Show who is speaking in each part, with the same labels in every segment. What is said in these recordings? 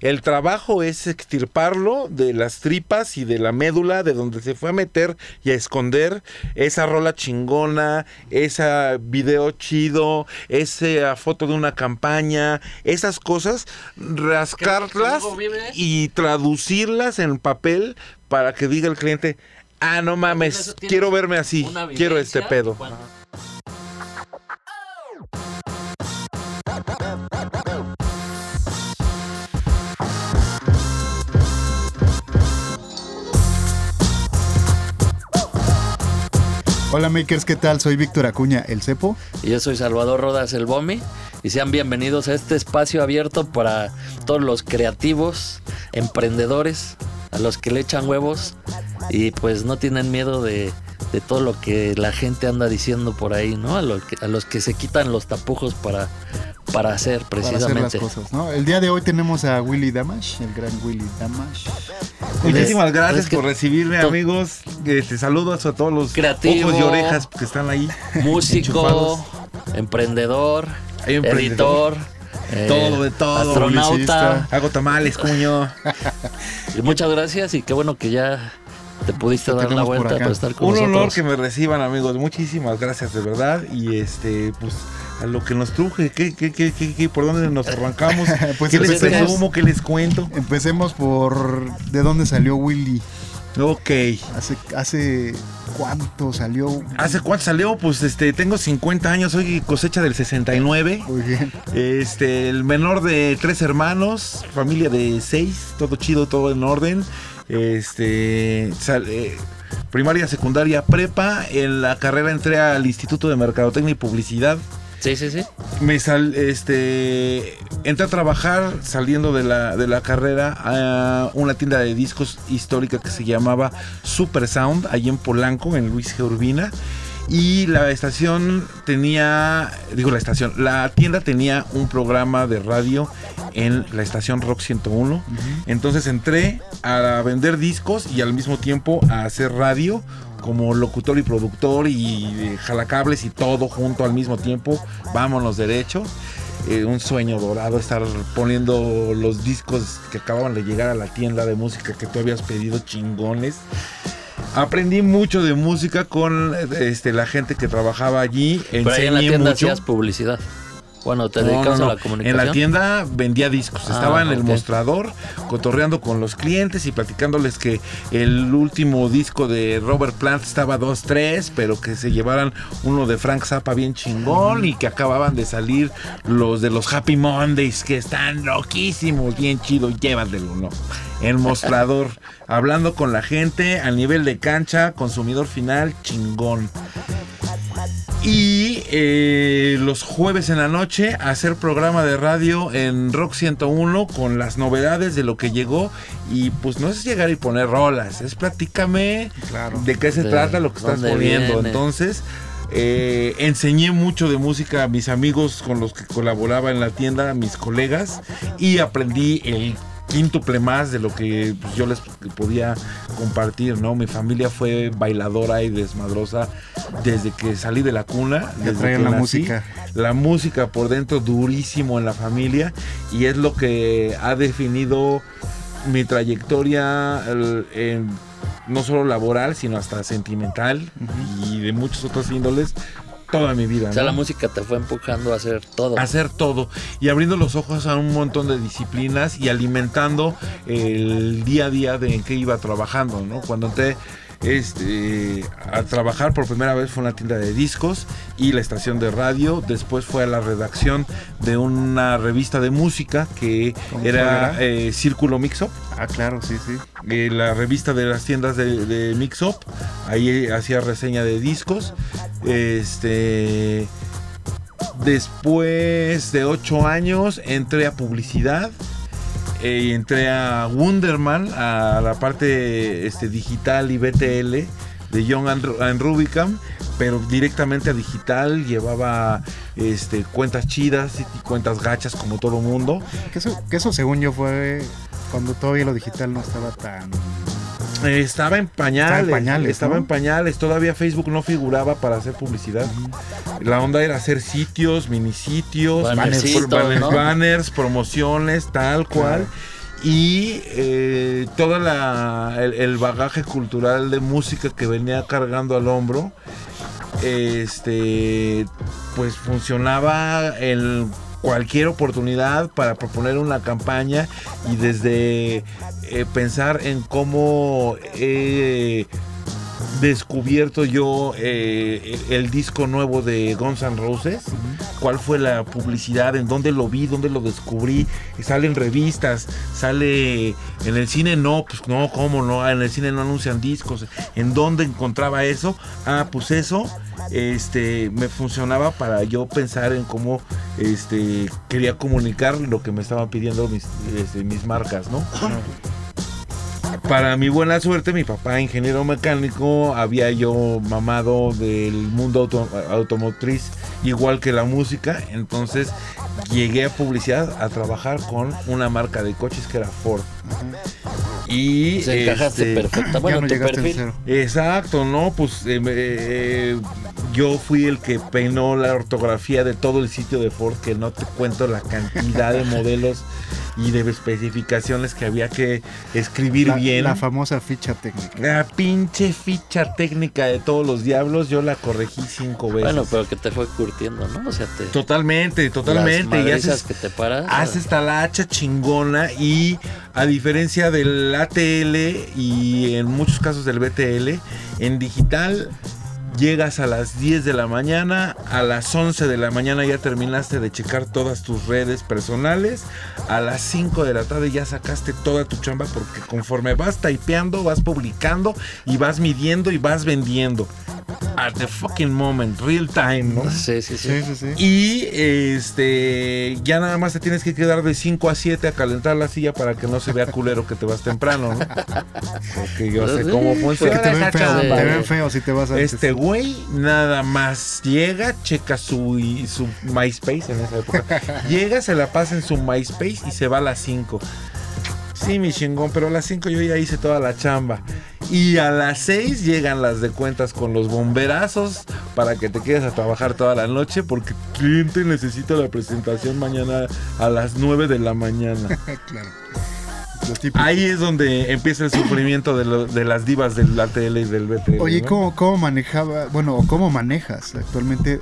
Speaker 1: El trabajo es extirparlo de las tripas y de la médula de donde se fue a meter y a esconder esa rola chingona, esa video chido, esa foto de una campaña, esas cosas, rascarlas y traducirlas en papel para que diga el cliente, ah, no mames, quiero verme así, quiero este pedo.
Speaker 2: Hola makers, ¿qué tal? Soy Víctor Acuña, el Cepo.
Speaker 3: Y yo soy Salvador Rodas, el Bomi. Y sean bienvenidos a este espacio abierto para todos los creativos, emprendedores, a los que le echan huevos y pues no tienen miedo de, todo lo que la gente anda diciendo por ahí, ¿no? A, a los que se quitan los tapujos para, para hacer precisamente.
Speaker 2: cosas, ¿no? El día de hoy tenemos a Willy Damash, el gran Willy Damash.
Speaker 1: Muchísimas gracias por recibirme, amigos. Este, saludos a todos los
Speaker 3: Creativo,
Speaker 1: ojos y orejas que están ahí.
Speaker 3: Músico, emprendedor, editor.
Speaker 1: todo, de todo.
Speaker 3: Astronauta.
Speaker 1: Hago tamales, cuño.
Speaker 3: y muchas gracias y qué bueno que ya te pudiste dar la vuelta para estar con
Speaker 1: Un
Speaker 3: nosotros.
Speaker 1: Un honor que me reciban, amigos. Muchísimas gracias, de verdad. Y este, pues a lo que nos truje, ¿qué, qué, qué, qué, por dónde nos arrancamos? pues ¿Qué les presumo? ¿Qué les cuento?
Speaker 2: Empecemos por de dónde salió Willy.
Speaker 1: Ok.
Speaker 2: ¿Hace, hace cuánto salió?
Speaker 1: ¿Hace cuánto salió? Pues este, tengo 50 años, soy cosecha del 69.
Speaker 2: Muy bien.
Speaker 1: Este, el menor de tres hermanos, familia de seis, todo chido, todo en orden. Este, eh, primaria, secundaria, prepa. En la carrera entré al Instituto de Mercadotecnia y Publicidad
Speaker 3: Sí, sí, sí.
Speaker 1: Me sal, este, entré a trabajar saliendo de la, de la carrera a una tienda de discos histórica que se llamaba Super Sound, allí en Polanco, en Luis G. Urbina. Y la estación tenía, digo la estación, la tienda tenía un programa de radio en la estación Rock 101. Entonces entré a vender discos y al mismo tiempo a hacer radio como locutor y productor y jalacables y todo junto al mismo tiempo. Vámonos derecho. Eh, un sueño dorado estar poniendo los discos que acababan de llegar a la tienda de música que tú habías pedido chingones. Aprendí mucho de música con este, la gente que trabajaba allí.
Speaker 3: Pero ahí en la tienda hacías publicidad. Bueno, te dedicas a la comunicación.
Speaker 1: En la tienda vendía discos. Ah, Estaba en el mostrador, cotorreando con los clientes y platicándoles que el último disco de Robert Plant estaba 2-3, pero que se llevaran uno de Frank Zappa bien chingón y que acababan de salir los de los Happy Mondays que están loquísimos, bien chido, llévatelo, ¿no? El mostrador, hablando con la gente a nivel de cancha, consumidor final, chingón. Y eh, los jueves en la noche hacer programa de radio en Rock 101 con las novedades de lo que llegó. Y pues no es llegar y poner rolas, es platícame de qué se trata lo que estás poniendo. Entonces, eh, enseñé mucho de música a mis amigos con los que colaboraba en la tienda, a mis colegas, y aprendí el quíntuple más de lo que pues, yo les podía compartir, ¿no? Mi familia fue bailadora y desmadrosa desde que salí de la cuna, desde
Speaker 2: la música.
Speaker 1: La música por dentro durísimo en la familia y es lo que ha definido mi trayectoria no solo laboral, sino hasta sentimental y de muchos otros índoles toda mi vida.
Speaker 3: O sea, la música te fue empujando a hacer todo.
Speaker 1: A hacer todo. Y abriendo los ojos a un montón de disciplinas y alimentando el día a día de en qué iba trabajando, ¿no? Cuando entré este, a trabajar por primera vez fue en la tienda de discos y la estación de radio. Después fue a la redacción de una revista de música que era eh, Círculo Mixup.
Speaker 2: Ah, claro, sí, sí.
Speaker 1: Eh, la revista de las tiendas de, de. Ahí hacía reseña de discos. Este. Después de ocho años entré a publicidad y entré a Wonderman, a la parte este, digital y BTL de Young and, Rubicam, pero directamente a digital llevaba este, cuentas chidas y cuentas gachas como todo mundo.
Speaker 2: Que eso, que eso según yo fue cuando todavía lo digital no estaba tan
Speaker 1: estaba en pañales. Estaba en pañales. Todavía Facebook no figuraba para hacer publicidad. La onda era hacer sitios, mini sitios, banners, promociones, tal cual. y eh, todo el, el bagaje cultural de música que venía cargando al hombro, este, pues funcionaba en cualquier oportunidad para proponer una campaña y desde eh, pensar en cómo he descubierto yo eh, el disco nuevo de Guns N' Roses, cuál fue la publicidad, en dónde lo vi, dónde lo descubrí, sale en revistas, sale en el cine, no, pues no, cómo no, en el cine no anuncian discos, en dónde encontraba eso, ah, pues eso, este, me funcionaba para yo pensar en cómo, este, quería comunicar lo que me estaban pidiendo mis, este, mis marcas, ¿no? Para mi buena suerte, mi papá, ingeniero mecánico, había yo mamado del mundo automotriz igual que la música, entonces llegué a publicidad a trabajar con una marca de coches que era Ford. Y
Speaker 3: Se encajaste
Speaker 1: este,
Speaker 3: perfecto. Bueno,
Speaker 2: no
Speaker 3: tu perfil.
Speaker 1: Exacto, ¿no? Pues eh, eh, yo fui el que peinó la ortografía de todo el sitio de Ford, que no te cuento la cantidad de modelos y de especificaciones que había que escribir
Speaker 2: La,
Speaker 1: bien.
Speaker 2: la famosa ficha técnica.
Speaker 1: La pinche ficha técnica de todos los diablos, yo la corregí cinco veces.
Speaker 3: Bueno, pero que te fue curtiendo, ¿no? O sea, te.
Speaker 1: Totalmente, totalmente.
Speaker 3: Las
Speaker 1: Y haces,
Speaker 3: que te paras.
Speaker 1: haces talacha chingona y a diferencia del ATL y en muchos casos del BTL, en digital llegas a las 10 de la mañana, a las 11 de la mañana ya terminaste de checar todas tus redes personales, a las 5 de la tarde ya sacaste toda tu chamba porque conforme vas typeando, vas publicando y vas midiendo y vas vendiendo. At the fucking moment, real time, ¿no?
Speaker 3: Sí, sí, sí.
Speaker 2: Sí, sí, sí.
Speaker 1: Y este ya nada más te tienes que quedar de 5 a 7 a calentar la silla para que no se vea culero que te vas temprano, ¿no? Porque yo sé cómo funciona
Speaker 2: Que te ven feo,
Speaker 1: chamba.
Speaker 2: te ven feo si te vas antes.
Speaker 1: Este güey nada más llega, checa su, su MySpace en esa época. llega, se la pasa en su MySpace y se va a las 5. Sí, mi chingón, pero a las 5 yo ya hice toda la chamba. Y a las 6 llegan las de cuentas con los bomberazos para que te quedes a trabajar toda la noche porque el cliente necesita la presentación mañana a las 9 de la mañana.
Speaker 2: claro.
Speaker 1: Ahí es donde empieza el sufrimiento de, lo- de las divas del ATL y del BTL.
Speaker 2: Oye,
Speaker 1: ¿no?
Speaker 2: ¿cómo, ¿cómo manejaba, bueno, cómo manejas actualmente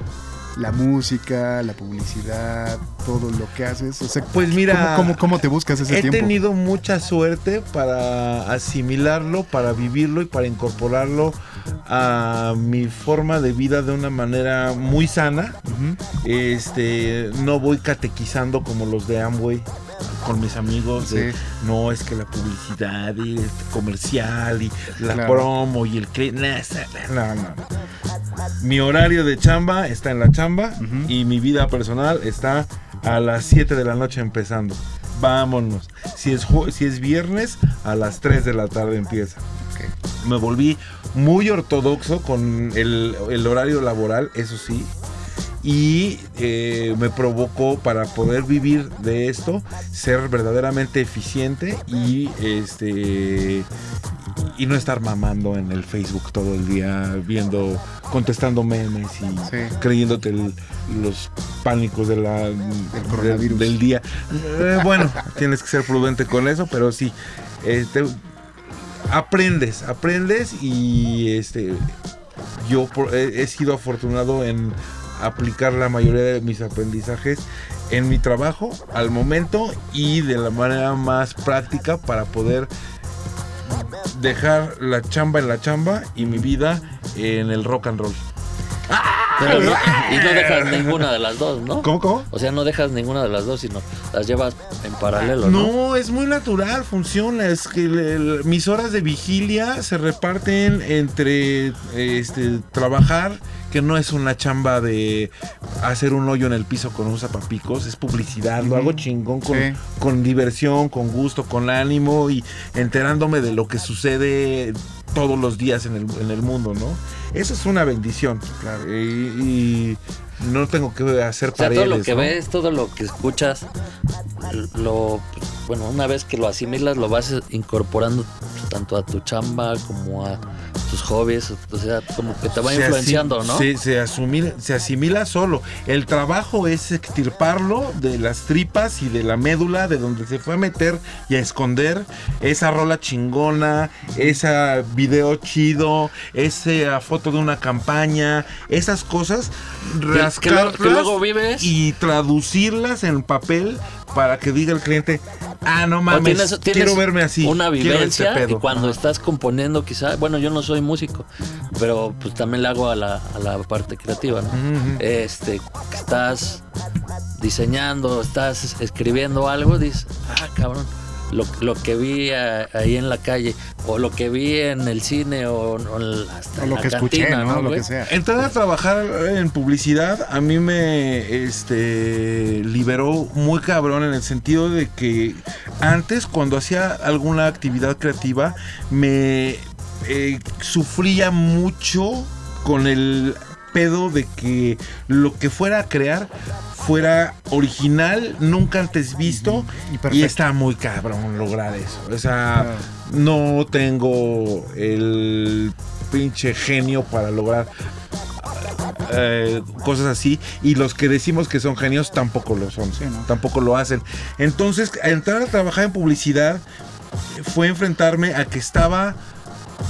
Speaker 2: la música, la publicidad, todo lo que haces? O sea,
Speaker 1: Pues mira,
Speaker 2: ¿cómo, cómo, cómo te buscas ese
Speaker 1: He
Speaker 2: tiempo?
Speaker 1: tenido mucha suerte para asimilarlo, para vivirlo y para incorporarlo a mi forma de vida de una manera muy sana. Este, no voy catequizando como los de Amway con mis amigos. de,
Speaker 2: Sí.
Speaker 1: no, es que la publicidad y el comercial y la
Speaker 2: Claro.
Speaker 1: promo y el cre- esa- no, no. Mi horario de chamba está en la chamba y mi vida personal está a las 7 de la noche empezando. Vámonos. Si es, si es viernes, a las 3 de la tarde empieza. Me volví muy ortodoxo con el, el horario laboral, eso sí. Y eh, me provocó para poder vivir de esto, ser verdaderamente eficiente y este y no estar mamando en el Facebook todo el día, viendo, contestando memes y
Speaker 2: Sí.
Speaker 1: creyéndote el- los pánicos de la,
Speaker 2: coronavirus.
Speaker 1: del día. Eh, bueno, tienes que ser prudente con eso, pero sí. este, aprendes, aprendes y este yo he sido afortunado en aplicar la mayoría de mis aprendizajes en mi trabajo al momento y de la manera más práctica para poder dejar la chamba en la chamba y mi vida en el rock and roll.
Speaker 3: Pero no- y no dejas ninguna de las dos, ¿no?
Speaker 1: ¿Cómo, cómo?
Speaker 3: O sea, no dejas ninguna de las dos, sino las llevas en paralelo, ¿no?
Speaker 1: No, es muy natural, funciona. Es que el- el- mis horas de vigilia se reparten entre este, trabajar, no es una chamba de hacer un hoyo en el piso con un zapapicos, es publicidad, lo hago chingón con,
Speaker 2: Sí.
Speaker 1: con diversión, con gusto, con ánimo y enterándome de lo que sucede todos los días en el, en el mundo, ¿no? Eso es una bendición.
Speaker 2: Claro.
Speaker 1: Y, y no tengo que hacer
Speaker 3: O sea,
Speaker 1: paredes.
Speaker 3: todo lo que
Speaker 1: ¿no?
Speaker 3: ves, todo lo que escuchas, lo, bueno, una vez que lo asimilas, lo vas incorporando tanto a tu chamba como a tus hobbies, o sea, como que te va
Speaker 1: Se
Speaker 3: influenciando, ¿no?
Speaker 1: Se, se asimila, se asimila solo. El trabajo es extirparlo de las tripas y de la médula de donde se fue a meter y a esconder esa rola chingona, ese video chido, esa foto de una campaña, esas cosas,
Speaker 3: que que luego vives.
Speaker 1: y traducirlas en papel para que diga el cliente, ah, no mames,
Speaker 3: tienes- tienes
Speaker 1: quiero verme así.
Speaker 3: Una
Speaker 1: este
Speaker 3: vivencia y
Speaker 1: pedo".
Speaker 3: cuando
Speaker 1: Ajá.
Speaker 3: estás componiendo quizá, bueno, yo no soy músico, pero pues también le hago a la, a la parte creativa, ¿no? Este, estás diseñando, estás escribiendo algo, dices, ah, cabrón, lo, lo que vi a- ahí en la calle, o lo que vi en el cine, o, o hasta
Speaker 2: O
Speaker 3: en
Speaker 2: lo
Speaker 3: la
Speaker 2: que escuché, ¿no? Lo que sea.
Speaker 1: Entrar a trabajar en publicidad a mí me este, liberó muy cabrón en el sentido de que antes cuando hacía alguna actividad creativa me eh, sufría mucho con el pedo de que lo que fuera a crear fuera original, nunca antes visto
Speaker 2: Y
Speaker 1: y, está muy cabrón lograr eso. O sea, no tengo el pinche genio para lograr eh, cosas así y los que decimos que son genios tampoco lo son,
Speaker 2: Sí, ¿no?
Speaker 1: tampoco lo hacen. Entonces, entrar a trabajar en publicidad fue enfrentarme a que estaba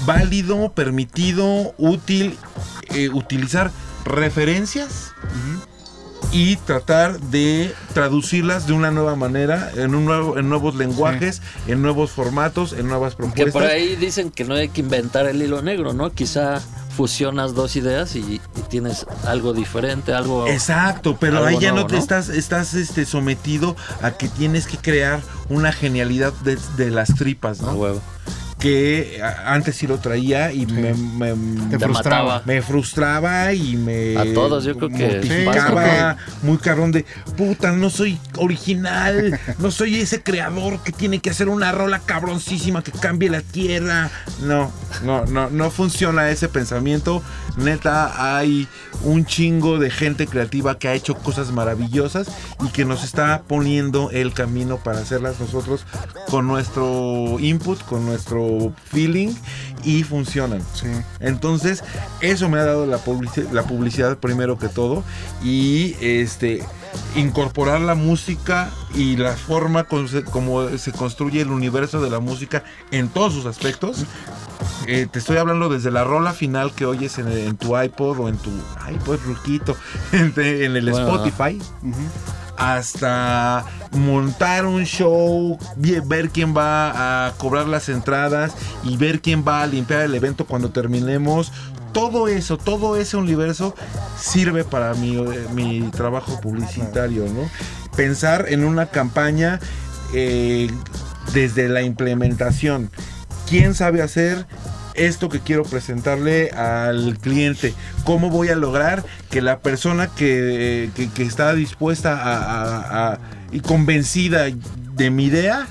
Speaker 1: válido, permitido, útil eh, utilizar referencias y tratar de traducirlas de una nueva manera, en, un nuevo, en nuevos lenguajes, en nuevos formatos, en nuevas
Speaker 3: Que
Speaker 1: propuestas.
Speaker 3: por ahí dicen que no hay que inventar el hilo negro, ¿no? Quizá fusionas dos ideas y, y tienes algo diferente, algo...
Speaker 1: Exacto, pero
Speaker 3: Algo
Speaker 1: ahí ya no te
Speaker 3: ¿no?
Speaker 1: estás, estás este, sometido a que tienes que crear una genialidad de, de las tripas, ¿no?
Speaker 3: huevo.
Speaker 1: Que antes sí lo traía y me, me-
Speaker 2: Te frustraba.
Speaker 3: mataba.
Speaker 1: me frustraba y me
Speaker 3: A todos, yo creo que
Speaker 1: muy cabrón de puta, no soy original, no soy ese creador que tiene que hacer una rola cabroncísima que cambie la tierra. No, no, no, no funciona ese pensamiento. Neta, hay un chingo de gente creativa que ha hecho cosas maravillosas y que nos está poniendo el camino para hacerlas nosotros con nuestro input, con nuestro feeling y funcionan.
Speaker 2: Sí.
Speaker 1: Entonces, eso me ha dado la, publici- la publicidad primero que todo. Y este incorporar la música y la forma se- como se construye el universo de la música en todos sus aspectos. Eh, te estoy hablando desde la rola final que oyes en, en tu iPod o en tu iPod ruquito, en, en el
Speaker 3: Bueno,
Speaker 1: Spotify hasta montar un show, ver quién va a cobrar las entradas y ver quién va a limpiar el evento cuando terminemos. Todo eso, todo ese universo sirve para mi, mi trabajo publicitario, ¿no? Pensar en una campaña eh, desde la implementación. ¿Quién sabe hacer esto que quiero presentarle al cliente? ¿Cómo voy a lograr que la persona que, está dispuesta y convencida de mi idea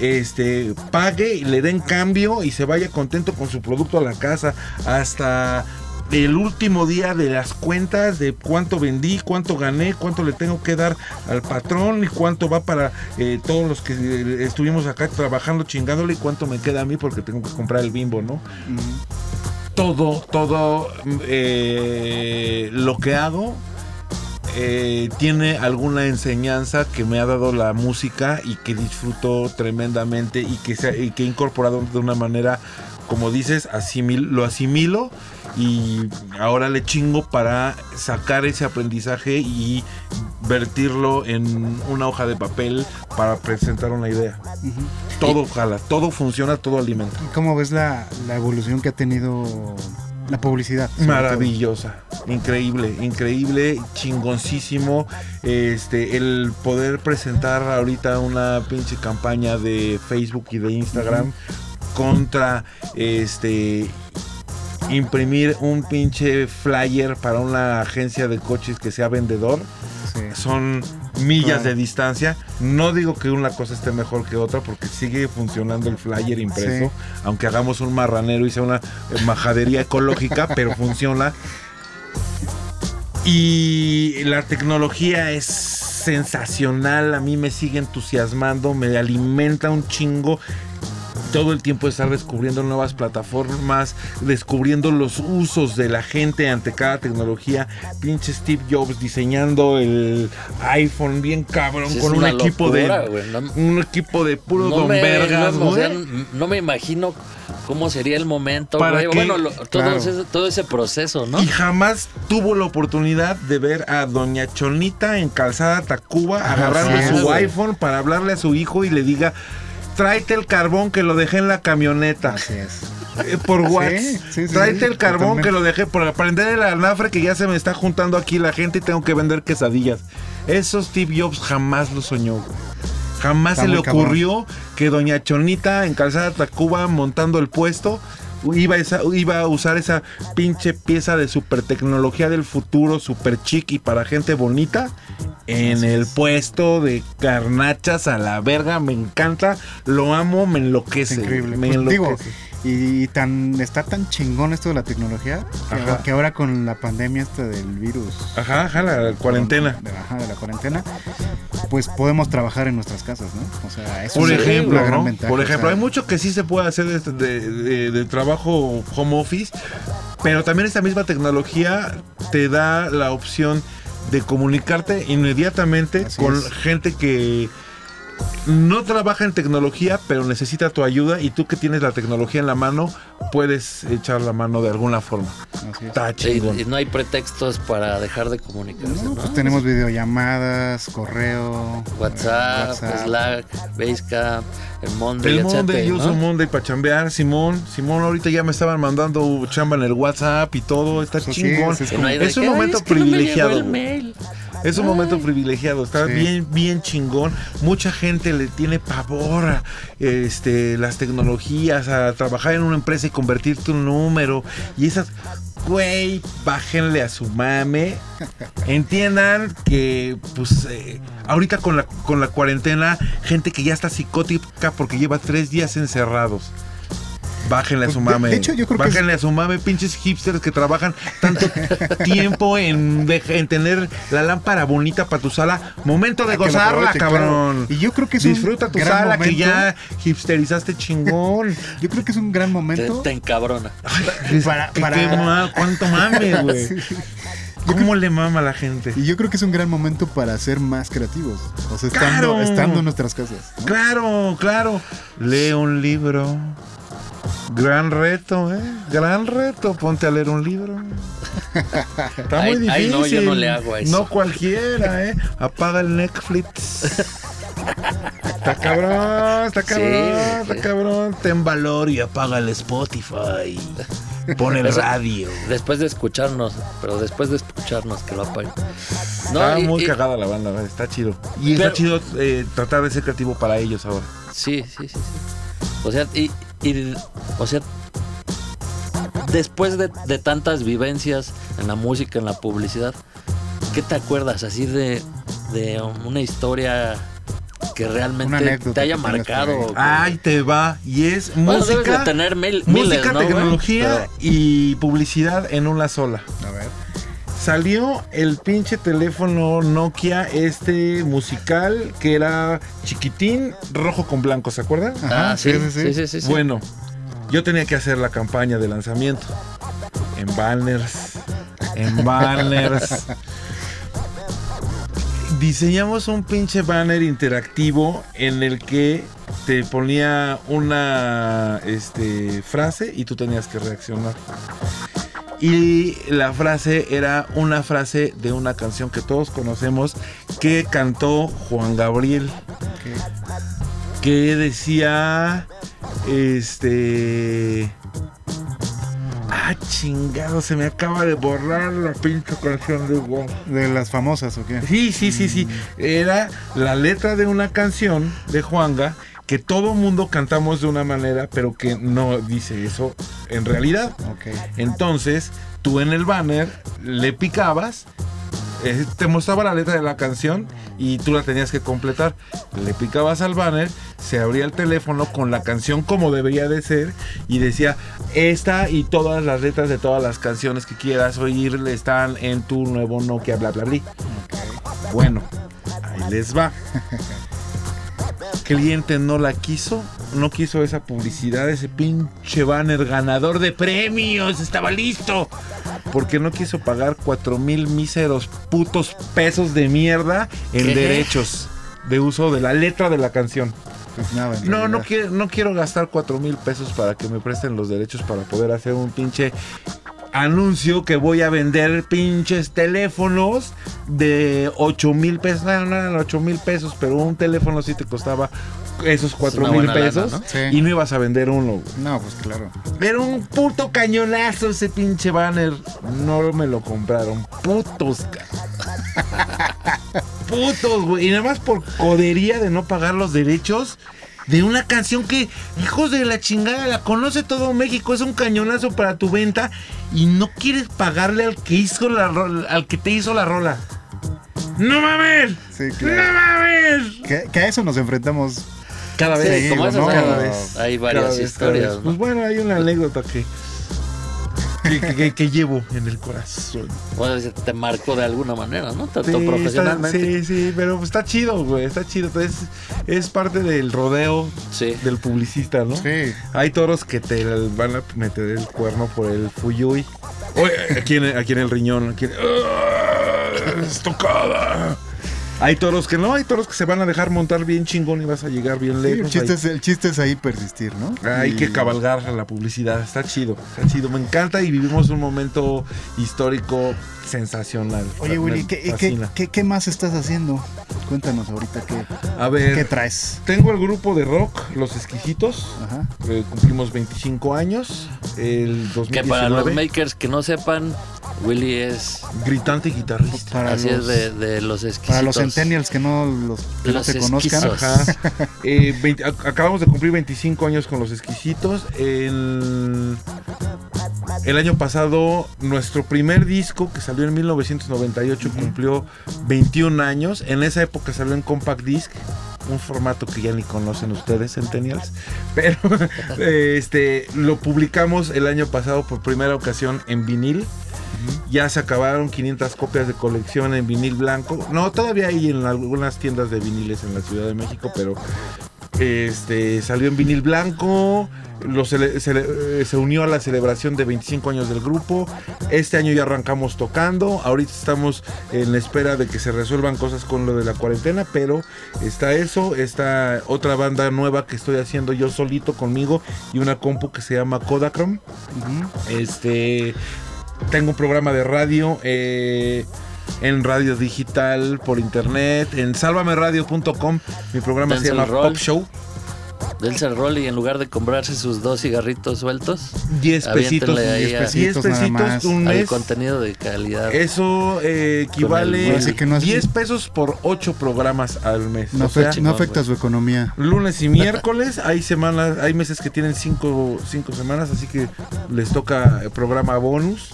Speaker 1: este, pague y le den cambio y se vaya contento con su producto a la casa hasta el último día de las cuentas de cuánto vendí, cuánto gané, cuánto le tengo que dar al patrón y cuánto va para eh, todos los que eh, estuvimos acá trabajando chingándole y cuánto me queda a mí porque tengo que comprar el bimbo, ¿no? Todo, todo eh, lo que hago eh, tiene alguna enseñanza que me ha dado la música y que disfruto tremendamente y que, se, y que he incorporado de una manera, como dices, asimil- lo asimilo y ahora le chingo para sacar ese aprendizaje y vertirlo en una hoja de papel para presentar una idea. Todo jala, todo funciona, todo alimenta.
Speaker 2: ¿Y ¿Cómo ves la, la evolución que ha tenido la publicidad?
Speaker 1: Maravillosa, increíble, increíble, chingoncísimo. Este, el poder presentar ahorita una pinche campaña de Facebook y de Instagram contra este imprimir un pinche flyer para una agencia de coches que sea vendedor?
Speaker 2: Sí.
Speaker 1: son millas
Speaker 2: Claro.
Speaker 1: de distancia. No digo que una cosa esté mejor que otra porque sigue funcionando el flyer impreso,
Speaker 2: Sí.
Speaker 1: aunque hagamos un marranero y sea una eh, majadería ecológica, pero funciona. Y la tecnología es sensacional, a mí me sigue entusiasmando, me alimenta un chingo todo el tiempo estar descubriendo nuevas plataformas, descubriendo los usos de la gente ante cada tecnología. Pinche Steve Jobs diseñando el iPhone bien cabrón
Speaker 3: Sí,
Speaker 1: con un equipo
Speaker 3: locura,
Speaker 1: de
Speaker 3: no-
Speaker 1: un equipo de puro
Speaker 3: no
Speaker 1: don
Speaker 3: me,
Speaker 1: vergas,
Speaker 3: no, o sea, no me imagino cómo sería el momento,
Speaker 1: ¿Para
Speaker 3: güey.
Speaker 1: qué?
Speaker 3: Bueno, lo- todo,
Speaker 2: Claro.
Speaker 3: ese, todo ese proceso, ¿no?
Speaker 1: Y jamás tuvo la oportunidad de ver a Doña Chonita en calzada Tacuba agarrando
Speaker 2: sí,
Speaker 1: su
Speaker 3: güey.
Speaker 1: iPhone para hablarle a su hijo y le diga, tráete el carbón que lo dejé en la camioneta.
Speaker 2: Así es.
Speaker 1: Eh, por WhatsApp.
Speaker 2: sí, sí,
Speaker 1: Tráete
Speaker 2: sí,
Speaker 1: el carbón que lo dejé por aprender el anafre que ya se me está juntando aquí la gente y tengo que vender quesadillas. Eso Steve Jobs jamás lo soñó. Jamás
Speaker 2: Está
Speaker 1: se le
Speaker 2: cabrón.
Speaker 1: ocurrió que Doña Chonita en Calzada Tacuba montando el puesto iba, esa- iba a usar esa pinche pieza de super tecnología del futuro, super chic y para gente bonita en el
Speaker 2: es.
Speaker 1: puesto de carnachas a la verga. Me encanta, lo amo, me
Speaker 2: Es
Speaker 1: enloquece.
Speaker 2: increíble.
Speaker 1: Me
Speaker 2: Pues, digo,
Speaker 1: enloquece.
Speaker 2: Y tan está tan chingón esto de la tecnología que, ahora- que ahora con la pandemia esta del virus.
Speaker 1: Ajá, ajá, la cuarentena.
Speaker 2: De, ajá, de la cuarentena, pues podemos trabajar en nuestras casas, ¿no? O sea, eso
Speaker 1: Por
Speaker 2: es
Speaker 1: ejemplo,
Speaker 2: una gran
Speaker 1: ¿no?
Speaker 2: ventaja,
Speaker 1: Por
Speaker 2: o
Speaker 1: ejemplo,
Speaker 2: sea,
Speaker 1: hay mucho que sí se puede hacer de, de- de- de trabajo home office, pero también esta misma tecnología te da la opción de comunicarte inmediatamente
Speaker 2: Así
Speaker 1: con
Speaker 2: es.
Speaker 1: gente que no trabaja en tecnología, pero necesita tu ayuda y tú que tienes la tecnología en la mano, puedes echar la mano de alguna forma.
Speaker 2: así es.
Speaker 1: Está
Speaker 3: Y,
Speaker 1: chingón.
Speaker 3: y no hay pretextos para dejar de comunicarse,
Speaker 2: No,
Speaker 3: ¿no?
Speaker 2: pues tenemos videollamadas, correo,
Speaker 3: WhatsApp,
Speaker 2: WhatsApp.
Speaker 3: Slack, Basecamp, el Monday,
Speaker 1: El Monday, yo uso
Speaker 3: ¿no?
Speaker 1: Monday para chambear, Simón. Simón, ahorita ya me estaban mandando chamba en el WhatsApp y todo, está
Speaker 2: Eso sí,
Speaker 1: chingón.
Speaker 2: es-
Speaker 1: un
Speaker 3: que, "Ay,
Speaker 1: momento
Speaker 3: es que no me llegó
Speaker 1: privilegiado.
Speaker 3: El
Speaker 1: güey.
Speaker 3: mail".
Speaker 1: Es un momento privilegiado, está
Speaker 2: Sí.
Speaker 1: bien, bien chingón. Mucha gente le tiene pavor a este, las tecnologías, a trabajar en una empresa y convertirte en un número. Y esas, güey, bájenle a su mame. Entiendan que, pues, eh, ahorita con la, con la cuarentena, gente que ya está psicótica porque lleva tres días encerrados. Bájenle a su
Speaker 2: Pues, de-
Speaker 1: mame.
Speaker 2: de hecho, yo creo que es-
Speaker 1: Bájenle a su mame, pinches hipsters que trabajan tanto tiempo en, tener la lámpara bonita para tu sala. Momento de gozarla, cabrón.
Speaker 2: claro. Y yo creo que es un
Speaker 1: Disfruta tu
Speaker 2: gran
Speaker 1: sala que ya hipsterizaste chingón.
Speaker 2: Yo creo que es un gran
Speaker 3: Te,
Speaker 2: momento.
Speaker 3: te encabrona.
Speaker 2: Para-
Speaker 1: ¿Qué-
Speaker 2: para-
Speaker 1: qué ma- ¿Cuánto mames, güey?
Speaker 2: Sí.
Speaker 1: ¿Cómo le mama a la gente?
Speaker 2: Y yo creo que es un gran momento para ser más creativos. O sea, estando,
Speaker 1: ¡Claro!
Speaker 2: estando en nuestras casas. ¿no?
Speaker 1: Claro, claro. Lee un libro. Gran reto, ¿eh? Gran reto. Ponte a leer un libro. Está muy
Speaker 3: Ay,
Speaker 1: difícil.
Speaker 3: ay, no, yo no le hago a eso.
Speaker 1: No cualquiera, ¿eh? Apaga el Netflix. Está cabrón, está cabrón,
Speaker 3: Sí,
Speaker 1: está cabrón. Ten valor y apaga el Spotify. Pon el
Speaker 3: Eso-
Speaker 1: radio.
Speaker 3: Después de escucharnos, pero después de escucharnos que lo apaguen. No,
Speaker 1: está
Speaker 3: y-
Speaker 1: muy
Speaker 3: y-
Speaker 1: cagada la banda, está chido. Y está
Speaker 3: Pero-
Speaker 1: chido eh, tratar de ser creativo para ellos ahora.
Speaker 3: Sí, sí, sí, sí. O sea, y, y- o sea, después de, de tantas vivencias en la música, en la publicidad, ¿qué te acuerdas así de, de una historia que realmente te haya marcado?
Speaker 2: Ahí
Speaker 1: te va. Y es
Speaker 3: Bueno, debes
Speaker 1: música.
Speaker 3: de tener mil, miles,
Speaker 1: Música, tecnología
Speaker 3: Pero-
Speaker 1: y publicidad en una sola.
Speaker 2: A ver.
Speaker 1: Salió el pinche teléfono Nokia este musical que era chiquitín, rojo con blanco, ¿se acuerdan?
Speaker 3: Ah, sí,
Speaker 2: sí,
Speaker 3: sí,
Speaker 2: sí, sí.
Speaker 3: sí, sí, sí.
Speaker 1: Bueno, yo tenía que hacer la campaña de lanzamiento. En banners. En banners. Diseñamos un pinche banner interactivo en el que te ponía una este, frase y tú tenías que reaccionar. Y la frase era una frase de una canción que todos conocemos que cantó Juan Gabriel que decía este ah chingado se me acaba de borrar la pinche canción de Juan
Speaker 2: De las famosas, ¿o qué?
Speaker 1: sí sí sí sí. Era la letra de una canción de Juanga que todo mundo cantamos de una manera pero que no dice eso en realidad entonces, tú en el banner le picabas, eh, te mostraba la letra de la canción y tú la tenías que completar. Le picabas al banner, se abría el teléfono con la canción como debería de ser y decía, esta y todas las letras de todas las canciones que quieras oír están en tu nuevo Nokia, bla, bla, bla. Bueno, ahí les va. Cliente no la quiso, no quiso esa publicidad, ese pinche banner ganador de premios, estaba listo. Porque no quiso pagar cuatro mil míseros putos pesos de mierda en
Speaker 3: ¿Qué?
Speaker 1: derechos de uso de la letra de la canción.
Speaker 2: Pues nada,
Speaker 1: No, no quiero, no quiero gastar cuatro mil pesos para que me presten los derechos para poder hacer un pinche anuncio que voy a vender pinches teléfonos de 8 mil pesos. No, no eran 8 mil pesos, pero un teléfono sí te costaba esos cuatro
Speaker 3: una
Speaker 1: mil
Speaker 3: buena lana,
Speaker 1: pesos
Speaker 3: ¿no?
Speaker 2: Sí.
Speaker 1: y no ibas a vender uno. güey.
Speaker 2: No, pues claro.
Speaker 1: Era un puto cañonazo ese pinche banner. No me lo compraron. Putos, Putos, güey. Y nada más por codería de no pagar los derechos de una canción que, hijos de la chingada, la conoce todo México. Es un cañonazo para tu venta y no quieres pagarle al que hizo la al que te hizo la rola. ¡No mames!
Speaker 2: Sí,
Speaker 1: ¡No
Speaker 2: claro.
Speaker 1: mames!
Speaker 2: Que, que a eso nos enfrentamos.
Speaker 1: Cada
Speaker 3: Sí,
Speaker 1: vez.
Speaker 3: como esas
Speaker 2: ¿no?
Speaker 3: hay-
Speaker 2: Cada
Speaker 1: vez.
Speaker 3: hay varias
Speaker 1: Cada vez, cada
Speaker 3: historias.
Speaker 1: vez.
Speaker 3: ¿no?
Speaker 1: Pues bueno, hay una anécdota que, que, que- que llevo en el corazón.
Speaker 3: Bueno, te marcó de alguna manera, ¿no? Tanto
Speaker 1: Sí, está,
Speaker 3: profesionalmente.
Speaker 1: sí, sí, pero pues está chido, güey, está chido. Es, es parte del rodeo
Speaker 3: Sí.
Speaker 1: del publicista, ¿no?
Speaker 2: Sí.
Speaker 1: Hay toros que te van a meter el cuerno por el fuyuy. Oye, aquí en, el- aquí en el riñón. Aquí en- ¡Ah! ¡Estocada! Hay toros que no, hay toros que se van a dejar montar bien chingón y vas a llegar bien
Speaker 2: Sí,
Speaker 1: lejos.
Speaker 2: el, chiste
Speaker 1: Hay-
Speaker 2: es, el chiste es ahí persistir, ¿no?
Speaker 1: Hay
Speaker 2: Y-
Speaker 1: que cabalgar a la publicidad, está chido, está chido, me encanta y vivimos un momento histórico sensacional.
Speaker 2: Oye, Willy, ¿qué, qué,
Speaker 1: fascina.
Speaker 2: qué- qué más estás haciendo? Cuéntanos ahorita qué,
Speaker 1: A ver,
Speaker 2: qué traes.
Speaker 1: tengo el grupo de rock, Los Exquisitos,
Speaker 2: Ajá.
Speaker 1: eh, cumplimos 25 años, el
Speaker 3: Que para los
Speaker 1: 2019,
Speaker 3: makers que no sepan, Willy es.
Speaker 1: gritante guitarrista.
Speaker 2: Para
Speaker 3: así
Speaker 2: los,
Speaker 3: es de, de los exquisitos.
Speaker 2: para los centennials que no los que no te conozcan.
Speaker 1: Ajá. Eh, 20 ac- acabamos de cumplir 25 años con Los Exquisitos. El, el año pasado, nuestro primer disco, que salió en 1998, cumplió 21 años. En esa época salió en Compact Disc, un formato que ya ni conocen ustedes, Centennials. Pero este, lo publicamos el año pasado por primera ocasión en vinil. Ya se acabaron 500 copias de colección en vinil blanco. No, todavía hay en algunas tiendas de viniles en la Ciudad de México, pero este salió en vinil blanco. Lo cele- cele- eh, se unió a la celebración de 25 años del grupo. Este año ya arrancamos tocando. Ahorita estamos en la espera de que se resuelvan cosas con lo de la cuarentena, pero está eso. Está otra banda nueva que estoy haciendo yo solito conmigo y una compu que se llama Kodachrome. Este. Tengo un programa de radio. eh, en radio digital, por internet, en salvameradio.com. Mi programa se
Speaker 3: Denzel
Speaker 1: llama
Speaker 3: Roll.
Speaker 1: Pop Show.
Speaker 3: Dense el rol y en lugar de comprarse sus dos cigarritos sueltos,
Speaker 1: 10 pesitos.
Speaker 3: Aviéntenle ahí
Speaker 2: 10
Speaker 3: a-
Speaker 1: 10
Speaker 2: pesitos nada
Speaker 1: pesitos
Speaker 2: más.
Speaker 1: un
Speaker 3: hay
Speaker 1: mes.
Speaker 3: contenido de calidad.
Speaker 1: Eso eh, equivale
Speaker 3: el-
Speaker 2: Así que no es-
Speaker 1: 10 pesos por 8 programas al mes.
Speaker 2: No,
Speaker 1: o sea,
Speaker 2: afecta, no
Speaker 3: chingón,
Speaker 2: afecta
Speaker 3: güey.
Speaker 2: su economía.
Speaker 1: lunes y miércoles, hay semanas, hay meses que tienen 5 cinco semanas, así que les toca programa bonus.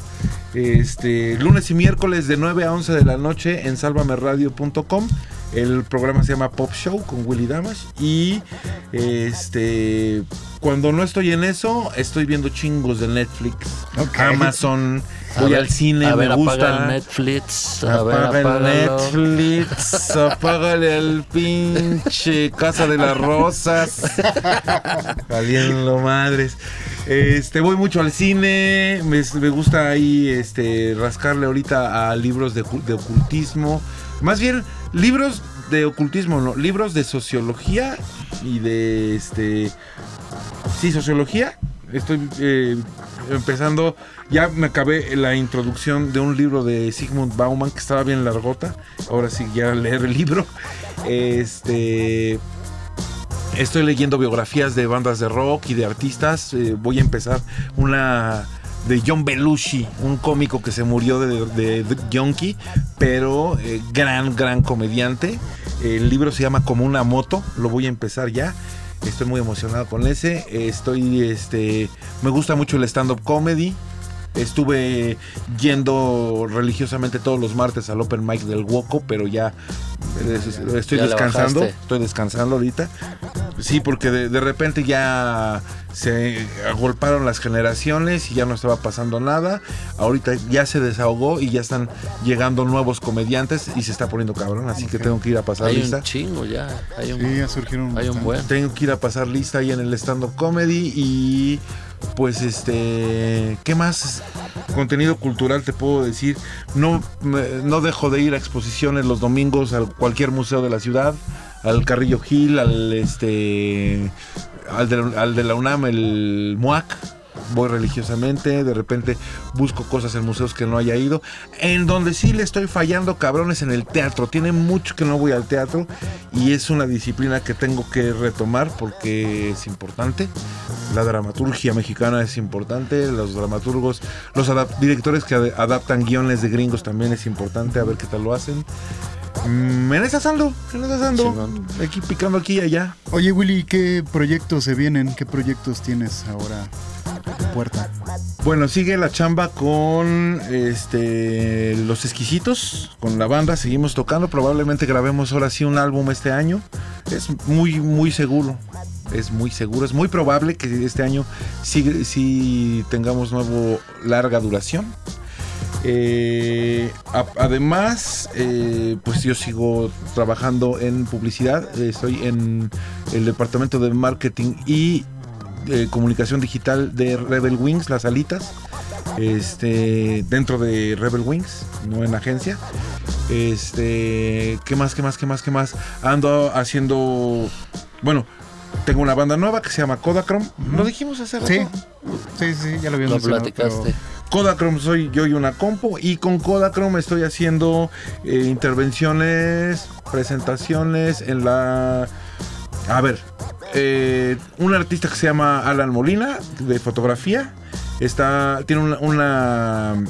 Speaker 1: Este, lunes y miércoles de 9 a 11 de la noche en salvameradio.com. El programa se llama Pop Show con Willy Damas. Y este cuando no estoy en eso, estoy viendo chingos de Netflix. Amazon,
Speaker 3: A
Speaker 1: voy
Speaker 3: ver,
Speaker 1: al cine,
Speaker 3: a ver,
Speaker 1: me
Speaker 3: apaga
Speaker 1: gusta.
Speaker 3: el Netflix. A ver,
Speaker 1: Apaga el
Speaker 3: apágalo.
Speaker 1: Netflix, apágale al pinche Casa de las Rosas. Valiendo madres. Este, voy mucho al cine, me, me gusta ahí este, rascarle ahorita a libros de ocultismo. Más bien, libros de ocultismo, no, libros de sociología y de este. Sí, sociología. Estoy eh, empezando. Ya me acabé la introducción de un libro de Sigmund Bauman que estaba bien largota. Ahora sí, ya leer el libro. Este. Estoy leyendo biografías de bandas de rock y de artistas. Eh, voy a empezar una de John Belushi, un cómico que se murió de, de, pero eh, gran, gran comediante. El libro se llama Como una moto, lo voy a empezar ya. Estoy muy emocionado con ese. Estoy, este, me gusta mucho el stand-up comedy. Estuve yendo religiosamente todos los martes al open mic del Woco, pero ya estoy
Speaker 3: Ya
Speaker 1: descansando. Estoy descansando ahorita. Sí, porque de, de repente ya se agolparon las generaciones y ya no estaba pasando nada. Ahorita ya se desahogó y ya están llegando nuevos comediantes y se está poniendo cabrón. Así que tengo que ir a pasar
Speaker 3: Hay
Speaker 1: lista.
Speaker 3: un chingo ya. Hay un,
Speaker 2: Sí, ya surgieron.
Speaker 3: hay un buen.
Speaker 1: Tengo que ir a pasar lista ahí en el stand-up comedy y pues este, ¿qué más contenido cultural te puedo decir? No, no dejo de ir a exposiciones los domingos a cualquier museo de la ciudad, al Carrillo Gil, al este, al al de la UNAM, el MUAC. Voy religiosamente, de repente busco cosas en museos que no haya ido. En donde sí le estoy fallando, cabrones, en el teatro. Tiene mucho que no voy al teatro y es una disciplina que tengo que retomar porque es importante. La dramaturgia mexicana es importante, los dramaturgos, los directores que ad- adaptan guiones de gringos también es importante, a ver qué tal lo hacen. Mm, en esas ando, en esas ando, aquí picando aquí y allá.
Speaker 2: Oye, Willy, ¿qué proyectos se vienen? ¿Qué proyectos tienes ahora a tu puerta?
Speaker 1: Bueno, sigue la chamba con este los exquisitos, con la banda, seguimos tocando, probablemente grabemos ahora sí un álbum este año. Es muy muy seguro. Es muy seguro, es muy probable que este año sí, sí tengamos nuevo larga duración. Eh, a- además, eh, pues yo sigo trabajando en publicidad. eh, Estoy en el departamento de marketing y eh, comunicación digital de Rebel Wings, las alitas. Este, dentro de Rebel Wings, no en agencia. Este, ¿qué más, qué más, qué más, qué más? Ando haciendo, bueno, tengo una banda nueva que se llama Kodachrome. Lo dijimos hace rato.
Speaker 2: Sí, sí, sí, ya lo habíamos
Speaker 3: Lo platicaste.
Speaker 1: Kodachrome soy yo y una compo y con Kodachrome estoy haciendo eh, intervenciones, presentaciones en la... A ver, eh, un artista que se llama Alan Molina de fotografía está tiene una, una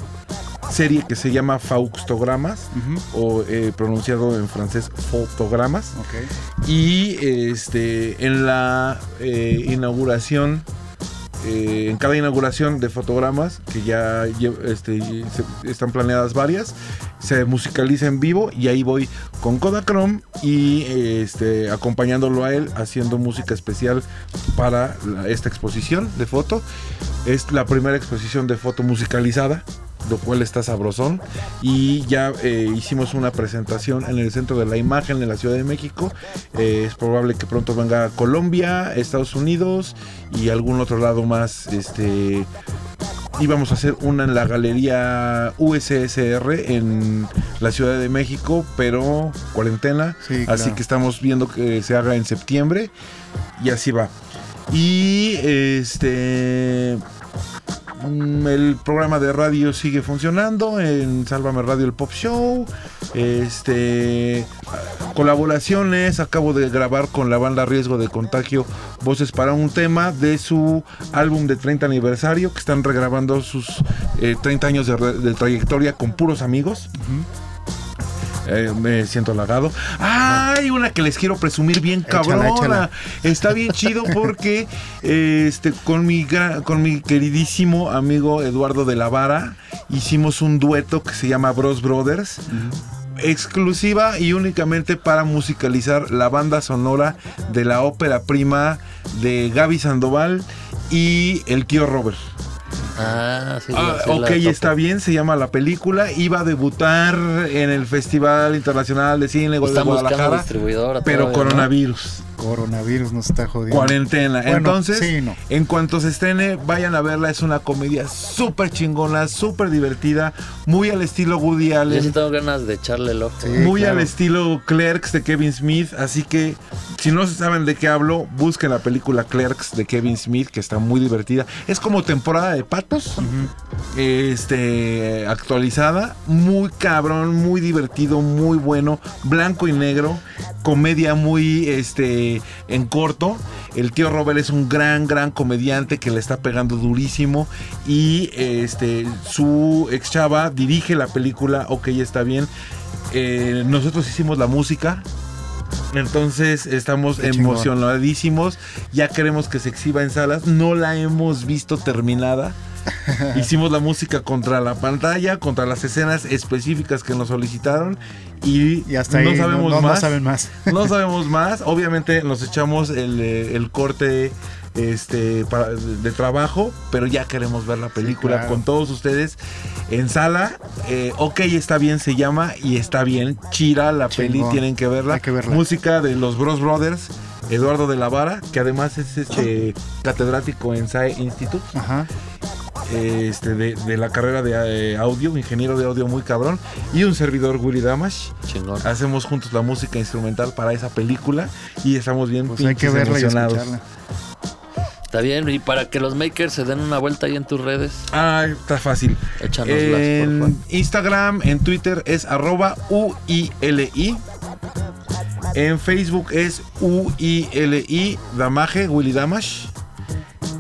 Speaker 1: serie que se llama Fauxtogramas
Speaker 2: Ujú,
Speaker 1: o eh, pronunciado en francés fotogramas y este en la eh, inauguración eh, en cada inauguración de fotogramas que ya este, están planeadas varias se musicaliza en vivo y ahí voy con Kodachrome y este acompañándolo a él haciendo música especial para esta exposición de foto. Es la primera exposición de foto musicalizada lo cual está sabrosón. Y ya eh, hicimos una presentación en el centro de la imagen de la Ciudad de México. Eh, es probable que pronto venga Colombia Estados Unidos y algún otro lado más este íbamos a hacer una en la galería USSR en la Ciudad de México pero cuarentena.
Speaker 2: Sí,
Speaker 1: así que estamos viendo que se haga en septiembre y así va. Y este El programa de radio sigue funcionando en Sálvame Radio el Pop Show. Este colaboraciones, acabo de grabar con la banda Riesgo de Contagio voces para un tema de su álbum de 30 aniversario que están regrabando sus eh, 30 años de, de trayectoria con puros amigos. Eh, me siento halagado. Hay una que les quiero presumir bien cabrona.
Speaker 2: échala.
Speaker 1: Está bien chido porque este con mi con mi queridísimo amigo Eduardo de la Vara hicimos un dueto que se llama Bros Brothers. Exclusiva y únicamente para musicalizar la banda sonora de la ópera prima de Gaby Sandoval y el tío Robert.
Speaker 3: Ah, sí.
Speaker 1: Ah,
Speaker 3: sí la
Speaker 1: ok, está bien, se llama la película. Iba a debutar en el Festival Internacional de Cine de
Speaker 3: Están buscando
Speaker 1: Guadalajara, pero
Speaker 3: todavía, ¿no?
Speaker 1: coronavirus,
Speaker 2: Coronavirus nos está jodiendo.
Speaker 1: cuarentena.
Speaker 2: Bueno,
Speaker 1: Entonces,
Speaker 2: sí, no.
Speaker 1: en cuanto se estrene, vayan a verla. Es una comedia súper chingona, súper divertida, muy al estilo Woody
Speaker 3: Yo sí
Speaker 1: Allen.
Speaker 3: tengo ganas de echarle el ojo.
Speaker 2: Sí.
Speaker 1: Muy
Speaker 2: claro.
Speaker 1: al estilo Clerks de Kevin Smith, así que si no saben de qué hablo, busquen la película Clerks de Kevin Smith, que está muy divertida. Es como temporada de este actualizada, muy cabrón, muy divertido, muy bueno, blanco y negro, comedia muy este en corto. El tío Robert es un gran gran comediante que le está pegando durísimo y este su ex chava dirige la película, ok, está bien. Eh, nosotros hicimos la música. Entonces estamos emocionadísimos. Ya queremos que se exhiba en salas. No la hemos visto terminada. Hicimos la música contra la pantalla, contra las escenas específicas que nos solicitaron y,
Speaker 2: Y hasta ahí
Speaker 1: no sabemos
Speaker 2: no, no
Speaker 1: más.
Speaker 2: saben más.
Speaker 1: No sabemos más. Obviamente nos echamos el, eh, el corte este para- de trabajo, pero ya queremos ver la película
Speaker 2: claro.
Speaker 1: con todos ustedes en sala. Eh, ok, está bien, se llama y está bien. Chira, la peli,
Speaker 2: Chingón.
Speaker 1: tienen que verla.
Speaker 2: Hay que verla.
Speaker 1: Música de los Bros Brothers, Eduardo de la Vara, que además es este catedrático en SAE Institute
Speaker 2: Ajá.
Speaker 1: Este, de, de la carrera de eh, audio, ingeniero de audio muy cabrón, y un servidor Willy Damash.
Speaker 3: Chingón.
Speaker 1: Hacemos juntos la música instrumental para esa película y estamos bien
Speaker 2: Pues hay que verla y
Speaker 1: emocionados.
Speaker 2: escucharla.
Speaker 3: Está bien, y para que los makers se den una vuelta ahí en tus redes,
Speaker 1: Ah, está fácil.
Speaker 3: échanoslas,
Speaker 1: En
Speaker 3: porfa.
Speaker 1: Instagram, en Twitter es arroba UILI. En Facebook es UILI Damaje, Willy Damash.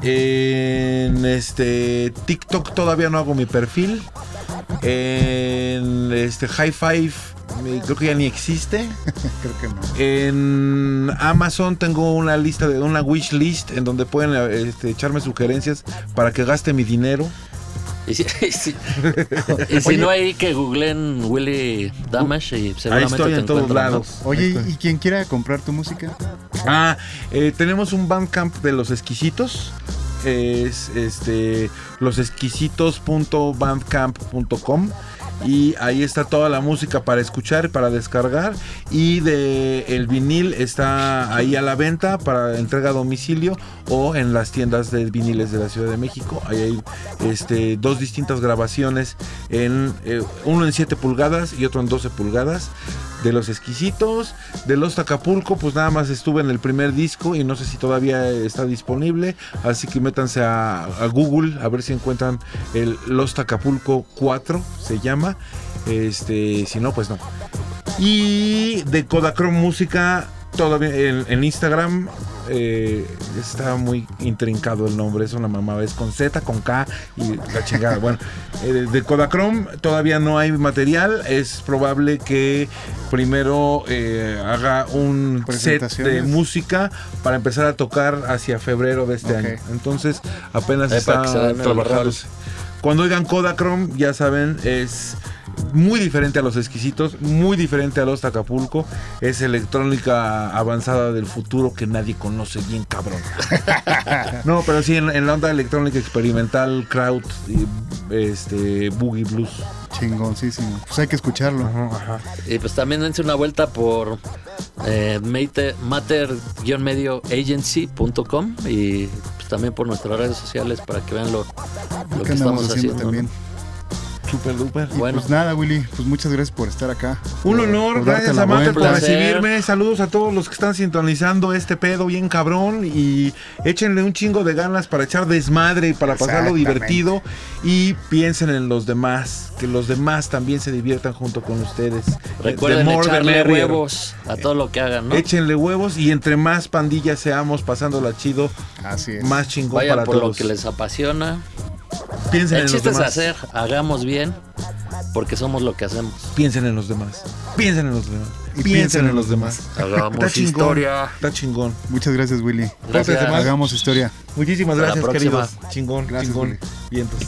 Speaker 1: En este TikTok todavía no hago mi perfil. En este High Five eh, creo que ya ni existe.
Speaker 2: Creo que no.
Speaker 1: En Amazon tengo una lista de una wish list en donde pueden este, echarme sugerencias para que gaste mi dinero.
Speaker 3: Y si, y si- y si no hay que googleen Willy Damash y
Speaker 1: Ahí
Speaker 3: seguramente
Speaker 1: estoy
Speaker 3: te
Speaker 1: en todos lados.
Speaker 2: Oye,
Speaker 1: Ahí.
Speaker 2: ¿y quien quiera comprar tu música?
Speaker 1: Ah, eh, tenemos un bandcamp de los exquisitos. Es este losexquisitos.bandcamp.com y ahí está toda la música para escuchar, para descargar y de el vinil está ahí a la venta para entrega a domicilio o en las tiendas de viniles de la Ciudad de México. Ahí hay este dos distintas grabaciones en eh, uno en 7 pulgadas y otro en 12 pulgadas de los exquisitos, de los Acapulco, pues nada más estuve en el primer disco y no sé si todavía está disponible, así que métanse a, Google a ver si encuentran el Los Acapulco 4, se llama, este, si no, pues no. Y de Kodachrome Música, todavía en Instagram eh, está muy intrincado el nombre, es una mamada, es con Z, con K y la chingada. Bueno, eh, de Kodachrome todavía no hay material, es probable que primero eh, haga un set de música para empezar a tocar hacia febrero de este año. Entonces apenas está trabajándose. Cuando oigan Kodachrome, ya saben, es muy diferente a los exquisitos, muy diferente a los Acapulco. Es electrónica avanzada del futuro que nadie conoce bien cabrón. no, pero sí, en, en la onda electrónica experimental, crowd, y, este, boogie blues.
Speaker 2: Chingoncísimo. Pues hay que escucharlo.
Speaker 1: Ajá, ajá.
Speaker 3: Y pues también dense una vuelta por eh, mate- mater-medio agency.com y pues también por nuestras redes sociales para que vean lo, lo
Speaker 2: ¿Qué
Speaker 3: que estamos
Speaker 2: haciendo
Speaker 3: haciendo.
Speaker 2: también?
Speaker 3: ¿no?
Speaker 1: Super duper.
Speaker 2: Y
Speaker 3: Bueno.
Speaker 2: pues nada, Willy, pues muchas gracias por estar acá.
Speaker 1: Un
Speaker 2: Por-
Speaker 1: honor,
Speaker 2: por
Speaker 1: gracias a por recibirme. Saludos a todos los que están sintonizando este pedo bien cabrón. Y échenle un chingo de ganas para echar desmadre y para pasarlo divertido. Y piensen en los demás, que los demás también se diviertan junto con ustedes.
Speaker 3: Recuerden echarle
Speaker 1: merrier.
Speaker 3: huevos a todo lo que hagan, ¿no?
Speaker 1: Échenle huevos y entre más pandillas seamos pasándola chido,
Speaker 2: Así es.
Speaker 1: más chingón
Speaker 3: Vayan
Speaker 1: para
Speaker 3: por
Speaker 1: todos.
Speaker 3: lo que les apasiona.
Speaker 1: Piensen
Speaker 3: El
Speaker 1: en los
Speaker 3: chiste es
Speaker 1: demás.
Speaker 3: hacer, hagamos bien, porque somos lo que hacemos.
Speaker 1: Piensen en los demás. Piensen en los demás.
Speaker 2: Y
Speaker 1: piensen en los demás.
Speaker 3: Hagamos
Speaker 1: Está chingón.
Speaker 3: historia.
Speaker 1: Está chingón.
Speaker 2: Muchas gracias, Willy.
Speaker 3: Gracias.
Speaker 1: Demás.
Speaker 2: Hagamos historia.
Speaker 1: Muchísimas
Speaker 3: Hasta
Speaker 1: gracias, queridos. Chingón,
Speaker 2: Gracias,
Speaker 1: chingón.
Speaker 2: Willy.
Speaker 1: Vientos.